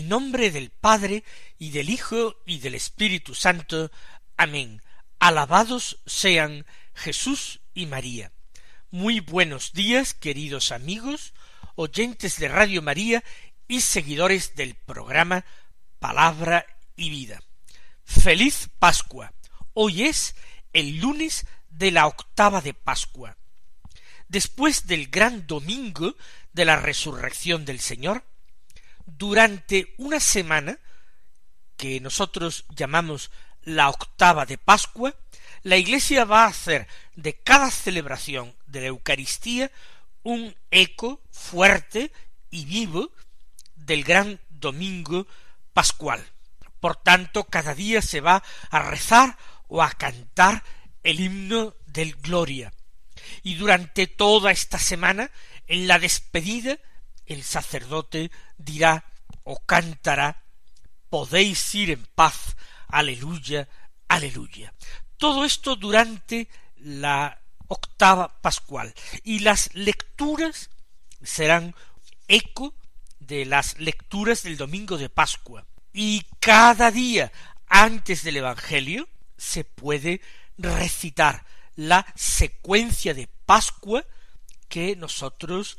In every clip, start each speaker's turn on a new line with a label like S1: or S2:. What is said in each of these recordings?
S1: El nombre del Padre y del Hijo y del Espíritu Santo. Amén. Alabados sean Jesús y María. Muy buenos días, queridos amigos, oyentes de Radio María y seguidores del programa Palabra y Vida. Feliz Pascua. Hoy es el lunes de la octava de Pascua. Después del gran domingo de la resurrección del Señor, durante una semana, que nosotros llamamos la octava de Pascua, la Iglesia va a hacer de cada celebración de la Eucaristía un eco fuerte y vivo del gran domingo pascual. Por tanto, cada día se va a rezar o a cantar el himno del Gloria. Y durante toda esta semana, en la despedida, el sacerdote dirá o cantará, podéis ir en paz, aleluya, aleluya. Todo esto durante la octava pascual y las lecturas serán eco de las lecturas del domingo de Pascua. Y cada día antes del Evangelio se puede recitar la secuencia de Pascua que nosotros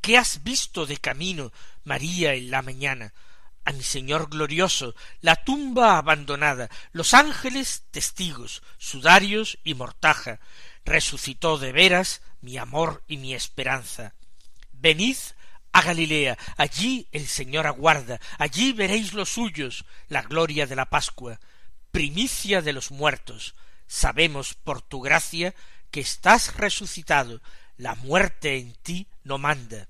S1: ¿Qué has visto de camino, María, en la mañana? A mi Señor glorioso, la tumba abandonada, los ángeles testigos, sudarios y mortaja, resucitó de veras mi amor y mi esperanza. Venid a Galilea, allí el Señor aguarda, allí veréis los suyos, la gloria de la Pascua, primicia de los muertos. Sabemos por tu gracia que estás resucitado, la muerte en ti no manda.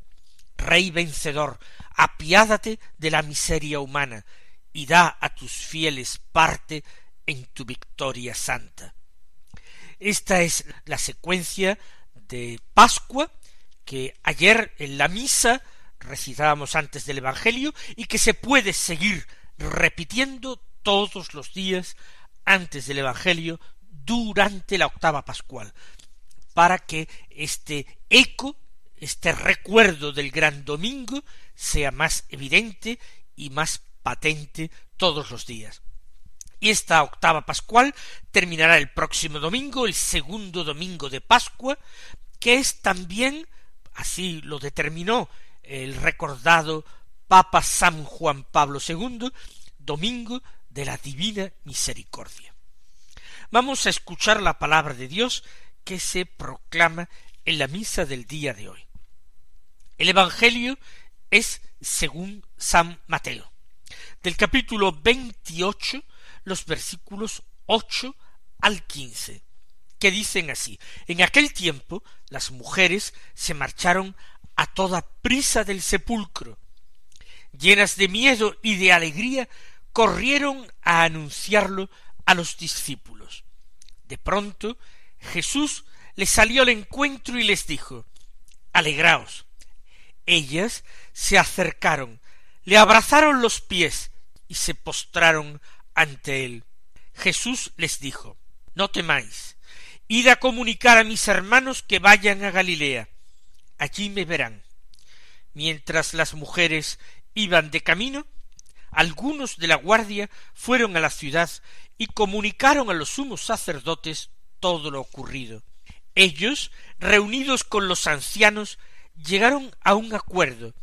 S1: Rey vencedor, apiádate de la miseria humana y da a tus fieles parte en tu victoria santa. Esta es la secuencia de Pascua que ayer en la misa recitábamos antes del Evangelio y que se puede seguir repitiendo todos los días antes del Evangelio durante la octava pascual para que este eco, este recuerdo del gran domingo sea más evidente y más patente todos los días. Y esta octava pascual terminará el próximo domingo, el segundo domingo de Pascua, que es también, así lo determinó el recordado Papa San Juan Pablo II, domingo de la Divina Misericordia. Vamos a escuchar la palabra de Dios que se proclama en la misa del día de hoy. El Evangelio es según San Mateo, del capítulo veintiocho, los versículos ocho al quince, que dicen así En aquel tiempo las mujeres se marcharon a toda prisa del sepulcro. Llenas de miedo y de alegría, corrieron a anunciarlo a los discípulos. De pronto Jesús les salió al encuentro y les dijo Alegraos. Ellas se acercaron, le abrazaron los pies y se postraron ante él. Jesús les dijo No temáis, id a comunicar a mis hermanos que vayan a Galilea, allí me verán. Mientras las mujeres iban de camino, algunos de la guardia fueron a la ciudad y comunicaron a los sumos sacerdotes todo lo ocurrido. Ellos, reunidos con los ancianos, llegaron a un acuerdo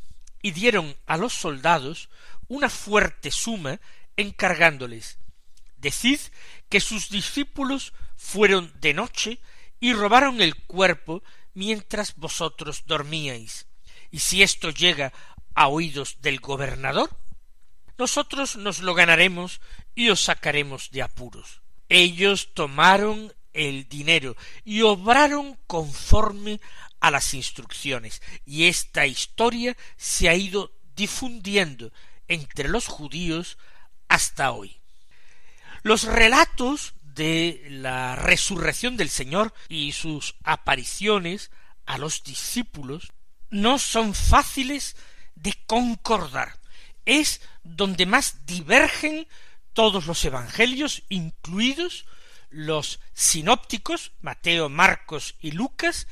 S1: y dieron a los soldados una fuerte suma encargándoles decid que sus discípulos fueron de noche y robaron el cuerpo mientras vosotros dormíais. Y si esto llega a oídos del gobernador, nosotros nos lo ganaremos y os sacaremos de apuros. Ellos tomaron el dinero y obraron conforme a las instrucciones, y esta historia se ha ido difundiendo entre los judíos hasta hoy. Los relatos de la resurrección del Señor y sus apariciones a los discípulos no son fáciles de concordar. Es donde más divergen todos los evangelios, incluidos los sinópticos, Mateo, Marcos y Lucas,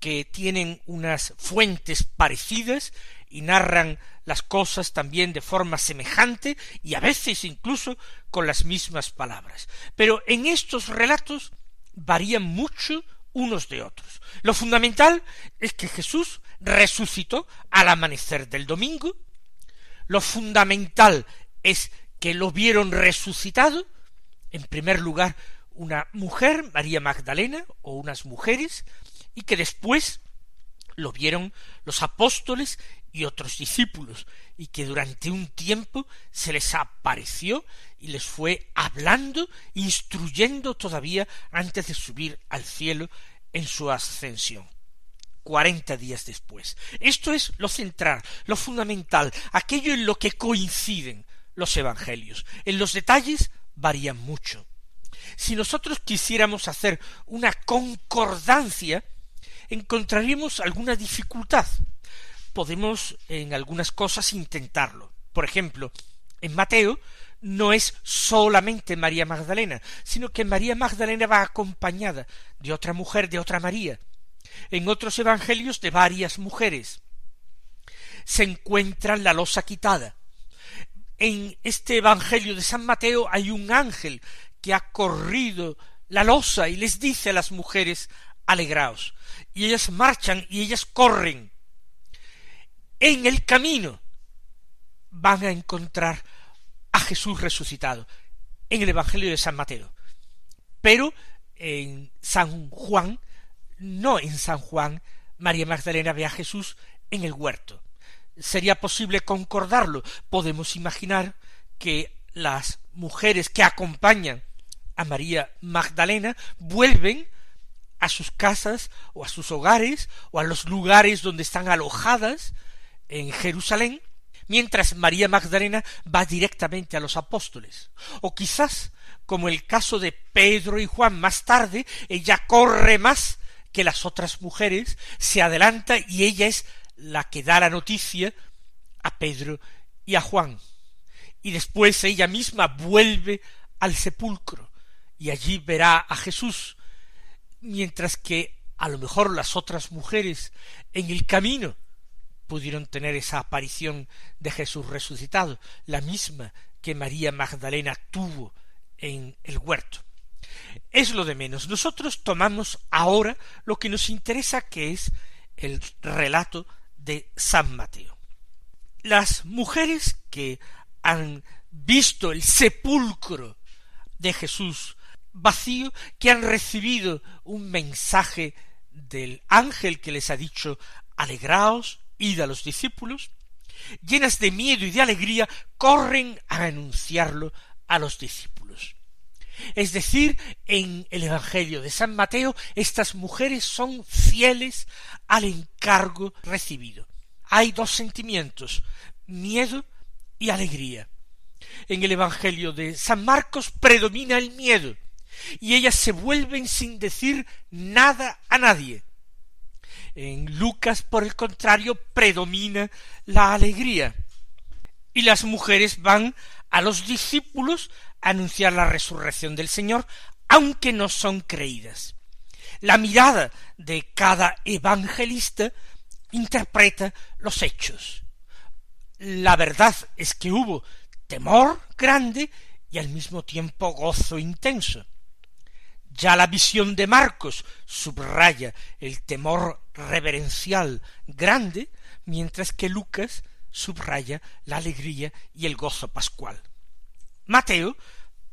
S1: que tienen unas fuentes parecidas y narran las cosas también de forma semejante y a veces incluso con las mismas palabras. Pero en estos relatos varían mucho unos de otros. Lo fundamental es que Jesús resucitó al amanecer del domingo. Lo fundamental es que lo vieron resucitado, en primer lugar, una mujer, María Magdalena, o unas mujeres, y que después lo vieron los apóstoles y otros discípulos, y que durante un tiempo se les apareció y les fue hablando, instruyendo todavía antes de subir al cielo en su ascensión. Cuarenta días después. Esto es lo central, lo fundamental, aquello en lo que coinciden los evangelios. En los detalles varían mucho. Si nosotros quisiéramos hacer una concordancia, encontraríamos alguna dificultad. Podemos en algunas cosas intentarlo. Por ejemplo, en Mateo no es solamente María Magdalena, sino que María Magdalena va acompañada de otra mujer, de otra María. En otros evangelios de varias mujeres. Se encuentra la losa quitada. En este evangelio de San Mateo hay un ángel que ha corrido la losa y les dice a las mujeres alegraos. Y ellas marchan y ellas corren. En el camino van a encontrar a Jesús resucitado en el Evangelio de San Mateo. Pero en San Juan, no en San Juan, María Magdalena ve a Jesús en el huerto. ¿Sería posible concordarlo? Podemos imaginar que las mujeres que acompañan a María Magdalena vuelven a sus casas o a sus hogares o a los lugares donde están alojadas en Jerusalén mientras María Magdalena va directamente a los apóstoles. O quizás, como el caso de Pedro y Juan más tarde, ella corre más que las otras mujeres, se adelanta y ella es la que da la noticia a Pedro y a Juan. Y después ella misma vuelve al sepulcro y allí verá a Jesús, mientras que a lo mejor las otras mujeres en el camino pudieron tener esa aparición de Jesús resucitado, la misma que María Magdalena tuvo en el huerto. Es lo de menos. Nosotros tomamos ahora lo que nos interesa, que es el relato de San Mateo. Las mujeres que han visto el sepulcro de Jesús vacío, que han recibido un mensaje del ángel que les ha dicho alegraos, id a los discípulos, llenas de miedo y de alegría, corren a anunciarlo a los discípulos. Es decir, en el Evangelio de San Mateo, estas mujeres son fieles al encargo recibido. Hay dos sentimientos, miedo y alegría. En el Evangelio de San Marcos predomina el miedo, y ellas se vuelven sin decir nada a nadie, en Lucas, por el contrario, predomina la alegría. Y las mujeres van a los discípulos anunciar la resurrección del Señor, aunque no son creídas. La mirada de cada evangelista interpreta los hechos. La verdad es que hubo temor grande y al mismo tiempo gozo intenso. Ya la visión de Marcos subraya el temor reverencial grande, mientras que Lucas subraya la alegría y el gozo pascual. Mateo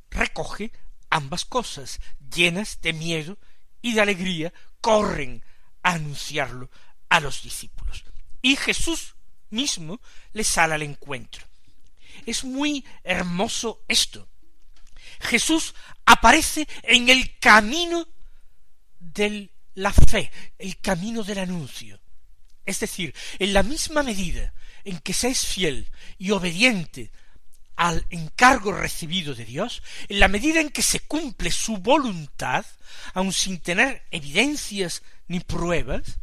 S1: recoge ambas cosas, llenas de miedo y de alegría, corren a anunciarlo a los discípulos. Y Jesús mismo les sale al encuentro. Es muy hermoso esto. Jesús aparece en el camino de la fe, el camino del anuncio. Es decir, en la misma medida en que se es fiel y obediente al encargo recibido de Dios, en la medida en que se cumple su voluntad, aun sin tener evidencias ni pruebas,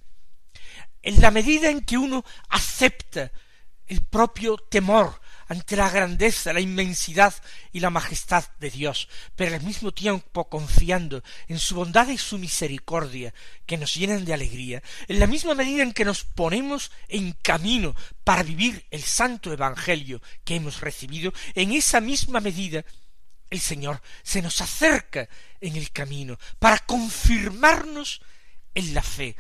S1: en la medida en que uno acepta el propio temor ante la grandeza, la inmensidad y la majestad de Dios, pero al mismo tiempo confiando en su bondad y su misericordia, que nos llenan de alegría, en la misma medida en que nos ponemos en camino para vivir el santo Evangelio que hemos recibido, en esa misma medida el Señor se nos acerca en el camino para confirmarnos en la fe,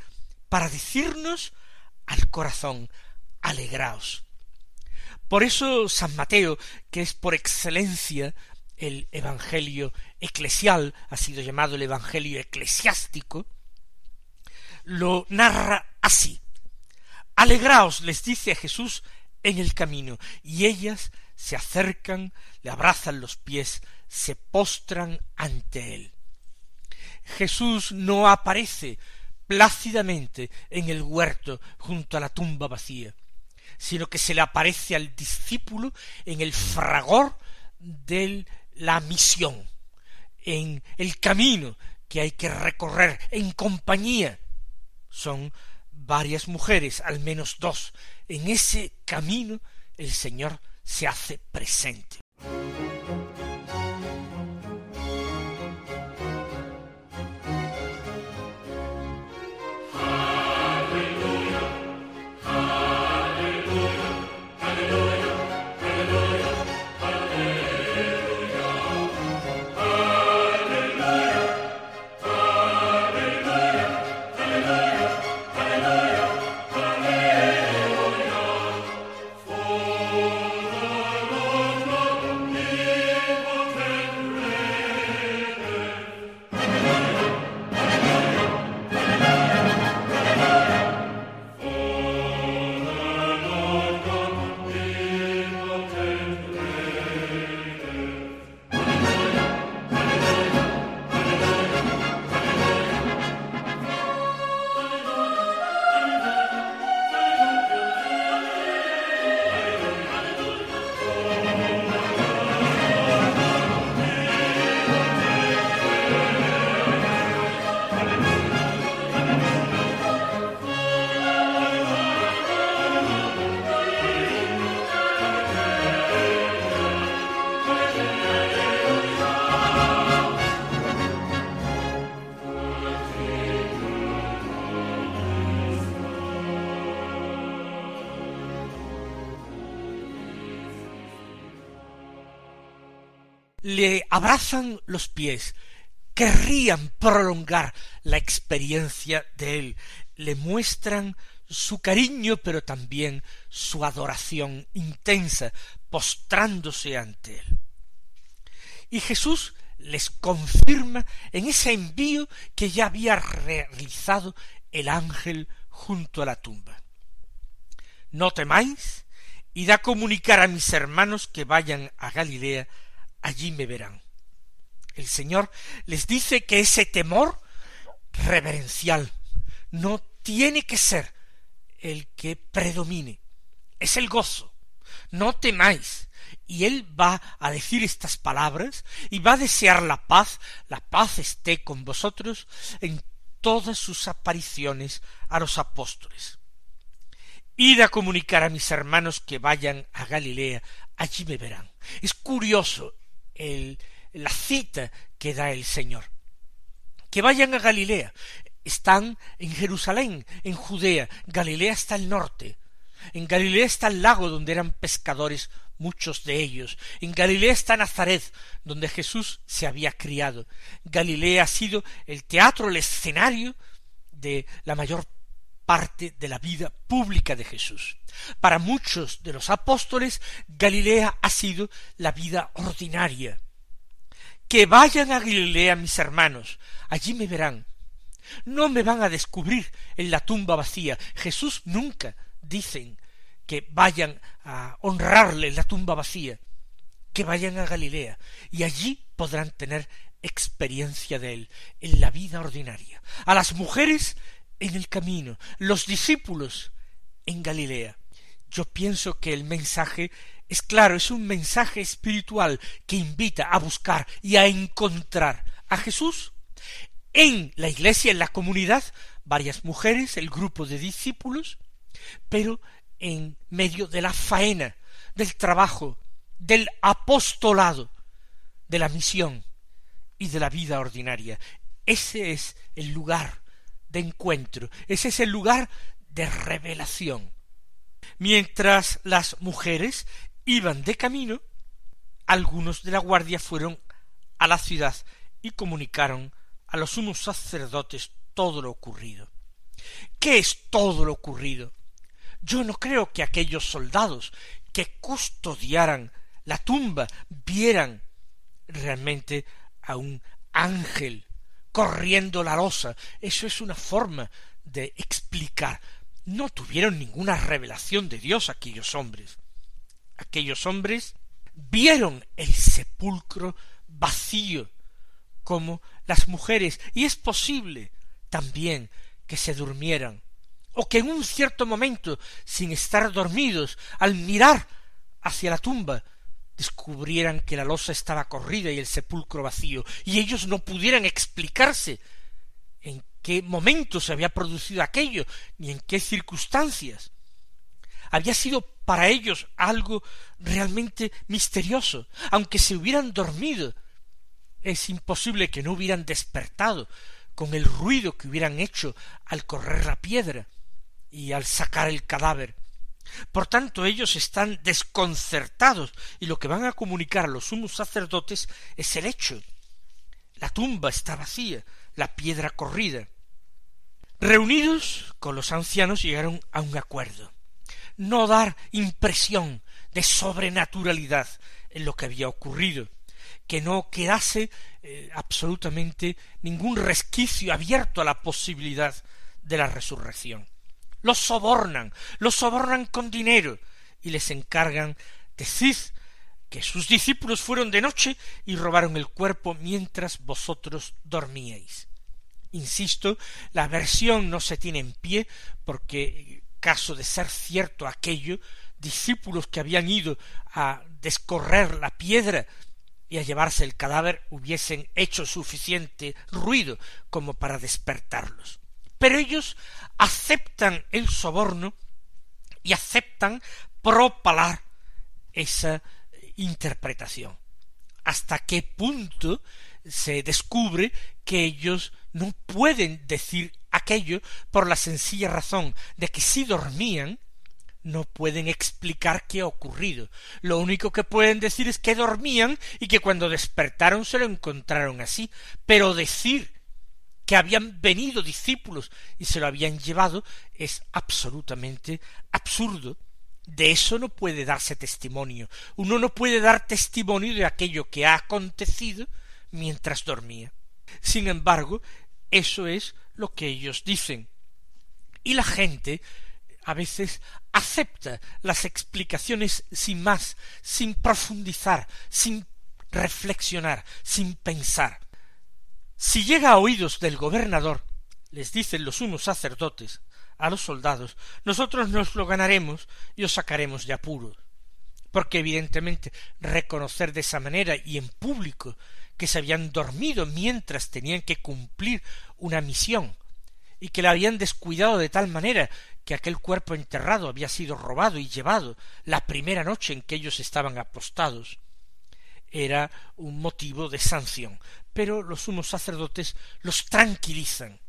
S1: para decirnos al corazón, alegraos. Por eso San Mateo, que es por excelencia el Evangelio eclesial, ha sido llamado el Evangelio eclesiástico, lo narra así. Alegraos, les dice a Jesús en el camino, y ellas se acercan, le abrazan los pies, se postran ante él. Jesús no aparece plácidamente en el huerto junto a la tumba vacía sino que se le aparece al discípulo en el fragor de la misión, en el camino que hay que recorrer en compañía. Son varias mujeres, al menos dos. En ese camino el Señor se hace presente. Le abrazan los pies, querrían prolongar la experiencia de él, le muestran su cariño, pero también su adoración intensa, postrándose ante él. Y Jesús les confirma en ese envío que ya había realizado el ángel junto a la tumba. No temáis, id a comunicar a mis hermanos que vayan a Galilea, allí me verán. El Señor les dice que ese temor reverencial no tiene que ser el que predomine, es el gozo. No temáis. Y él va a decir estas palabras y va a desear la paz, la paz esté con vosotros en todas sus apariciones a los apóstoles. Id a comunicar a mis hermanos que vayan a Galilea, allí me verán. Es curioso la cita que da el Señor. Que vayan a Galilea. Están en Jerusalén, en Judea. Galilea está al norte. En Galilea está el lago donde eran pescadores muchos de ellos. En Galilea está Nazaret, donde Jesús se había criado. Galilea ha sido el teatro, el escenario de la mayor parte de la vida pública de Jesús. Para muchos de los apóstoles, Galilea ha sido la vida ordinaria. que vayan a Galilea mis hermanos, allí me verán. No me van a descubrir en la tumba vacía. Jesús nunca dicen que vayan a honrarle en la tumba vacía, que vayan a Galilea, y allí podrán tener experiencia de él en la vida ordinaria. A las mujeres en el camino, los discípulos en Galilea. Yo pienso que el mensaje es claro, es un mensaje espiritual que invita a buscar y a encontrar a Jesús en la iglesia, en la comunidad, varias mujeres, el grupo de discípulos, pero en medio de la faena, del trabajo, del apostolado, de la misión y de la vida ordinaria. Ese es el lugar de encuentro, ese es el lugar de revelación. Mientras las mujeres iban de camino, algunos de la guardia fueron a la ciudad y comunicaron a los sumos sacerdotes todo lo ocurrido. ¿Qué es todo lo ocurrido? Yo no creo que aquellos soldados que custodiaran la tumba vieran realmente a un ángel corriendo la losa. Eso es una forma de explicar. No tuvieron ninguna revelación de Dios aquellos hombres. Aquellos hombres vieron el sepulcro vacío como las mujeres, y es posible también que se durmieran, o que en un cierto momento, sin estar dormidos, al mirar hacia la tumba, descubrieran que la losa estaba corrida y el sepulcro vacío, y ellos no pudieran explicarse en qué momento se había producido aquello, ni en qué circunstancias. Había sido para ellos algo realmente misterioso, aunque se hubieran dormido, es imposible que no hubieran despertado con el ruido que hubieran hecho al correr la piedra y al sacar el cadáver. Por tanto, ellos están desconcertados y lo que van a comunicar los sumos sacerdotes es el hecho. La tumba está vacía, la piedra corrida. Reunidos con los ancianos llegaron a un acuerdo. No dar impresión de sobrenaturalidad en lo que había ocurrido, que no quedase eh, absolutamente ningún resquicio abierto a la posibilidad de la resurrección. Los sobornan, los sobornan con dinero y les encargan decid que sus discípulos fueron de noche y robaron el cuerpo mientras vosotros dormíais. Insisto, la versión no se tiene en pie porque caso de ser cierto aquello, discípulos que habían ido a descorrer la piedra y a llevarse el cadáver hubiesen hecho suficiente ruido como para despertarlos. Pero ellos aceptan el soborno y aceptan propalar esa interpretación. Hasta qué punto se descubre que ellos no pueden decir aquello por la sencilla razón de que si dormían no pueden explicar qué ha ocurrido. Lo único que pueden decir es que dormían y que cuando despertaron se lo encontraron así. Pero decir que habían venido discípulos y se lo habían llevado es absolutamente absurdo. De eso no puede darse testimonio. Uno no puede dar testimonio de aquello que ha acontecido mientras dormía. Sin embargo, eso es lo que ellos dicen. Y la gente a veces acepta las explicaciones sin más, sin profundizar, sin reflexionar, sin pensar. Si llega a oídos del gobernador, les dicen los unos sacerdotes a los soldados, nosotros nos lo ganaremos y os sacaremos de apuros. Porque evidentemente reconocer de esa manera y en público que se habían dormido mientras tenían que cumplir una misión y que la habían descuidado de tal manera que aquel cuerpo enterrado había sido robado y llevado la primera noche en que ellos estaban apostados, era un motivo de sanción. Pero los sumos sacerdotes los tranquilizan.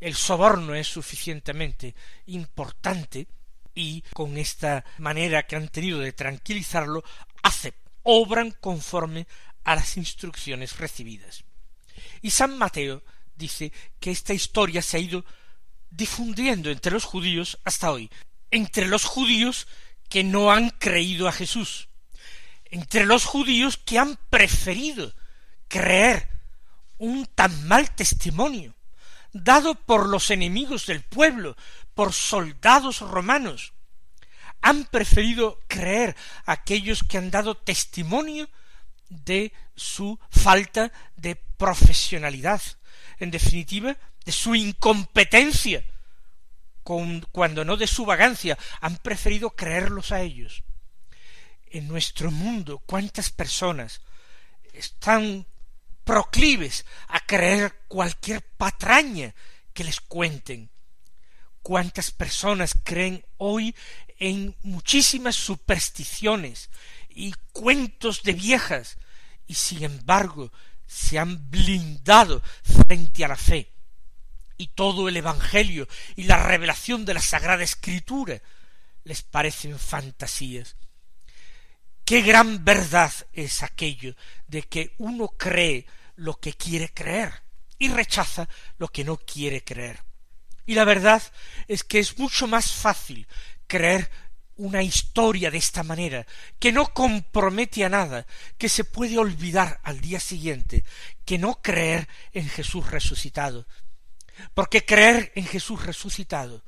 S1: El soborno es suficientemente importante y con esta manera que han tenido de tranquilizarlo, hace, obran conforme a las instrucciones recibidas. Y San Mateo dice que esta historia se ha ido difundiendo entre los judíos hasta hoy, entre los judíos que no han creído a Jesús, entre los judíos que han preferido creer un tan mal testimonio, dado por los enemigos del pueblo, por soldados romanos. Han preferido creer aquellos que han dado testimonio de su falta de profesionalidad, en definitiva, de su incompetencia, cuando no de su vagancia, han preferido creerlos a ellos. En nuestro mundo, cuántas personas están proclives a creer cualquier patraña que les cuenten. Cuántas personas creen hoy en muchísimas supersticiones y cuentos de viejas, y sin embargo se han blindado frente a la fe. Y todo el Evangelio y la revelación de la Sagrada Escritura les parecen fantasías. Qué gran verdad es aquello de que uno cree lo que quiere creer y rechaza lo que no quiere creer. Y la verdad es que es mucho más fácil creer una historia de esta manera, que no compromete a nada, que se puede olvidar al día siguiente, que no creer en Jesús resucitado. Porque creer en Jesús resucitado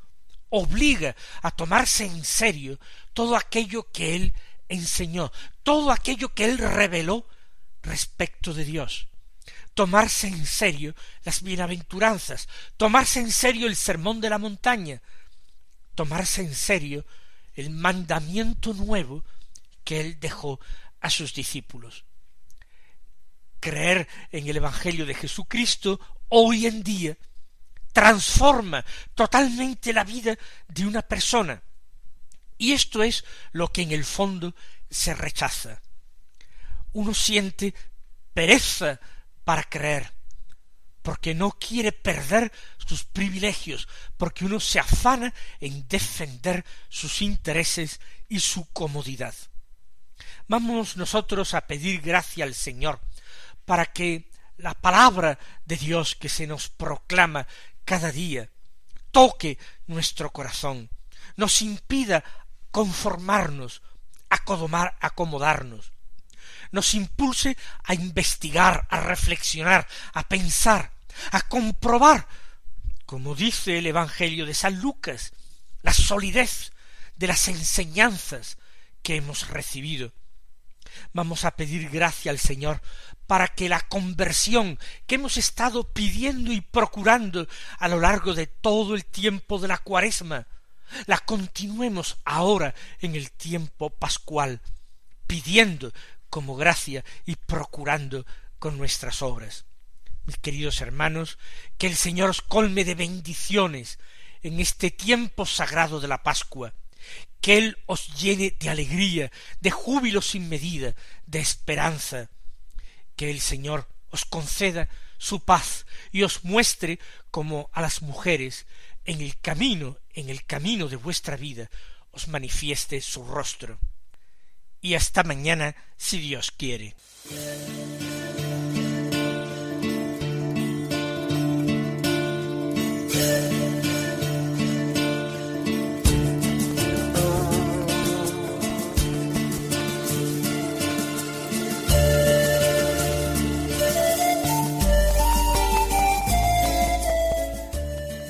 S1: obliga a tomarse en serio todo aquello que Él enseñó, todo aquello que Él reveló respecto de Dios. Tomarse en serio las bienaventuranzas, tomarse en serio el sermón de la montaña, tomarse en serio el mandamiento nuevo que él dejó a sus discípulos. Creer en el Evangelio de Jesucristo hoy en día transforma totalmente la vida de una persona. Y esto es lo que en el fondo se rechaza. Uno siente pereza para creer, porque no quiere perder sus privilegios, porque uno se afana en defender sus intereses y su comodidad. Vamos nosotros a pedir gracia al Señor para que la palabra de Dios que se nos proclama cada día toque nuestro corazón, nos impida conformarnos, acomodarnos, nos impulse a investigar, a reflexionar, a pensar, a comprobar, como dice el Evangelio de San Lucas, la solidez de las enseñanzas que hemos recibido. Vamos a pedir gracia al Señor para que la conversión que hemos estado pidiendo y procurando a lo largo de todo el tiempo de la cuaresma, la continuemos ahora en el tiempo pascual, pidiendo como gracia y procurando con nuestras obras. Mis queridos hermanos, que el Señor os colme de bendiciones en este tiempo sagrado de la Pascua, que Él os llene de alegría, de júbilo sin medida, de esperanza, que el Señor os conceda su paz y os muestre como a las mujeres en el camino, en el camino de vuestra vida, os manifieste su rostro. Y hasta mañana, si Dios quiere.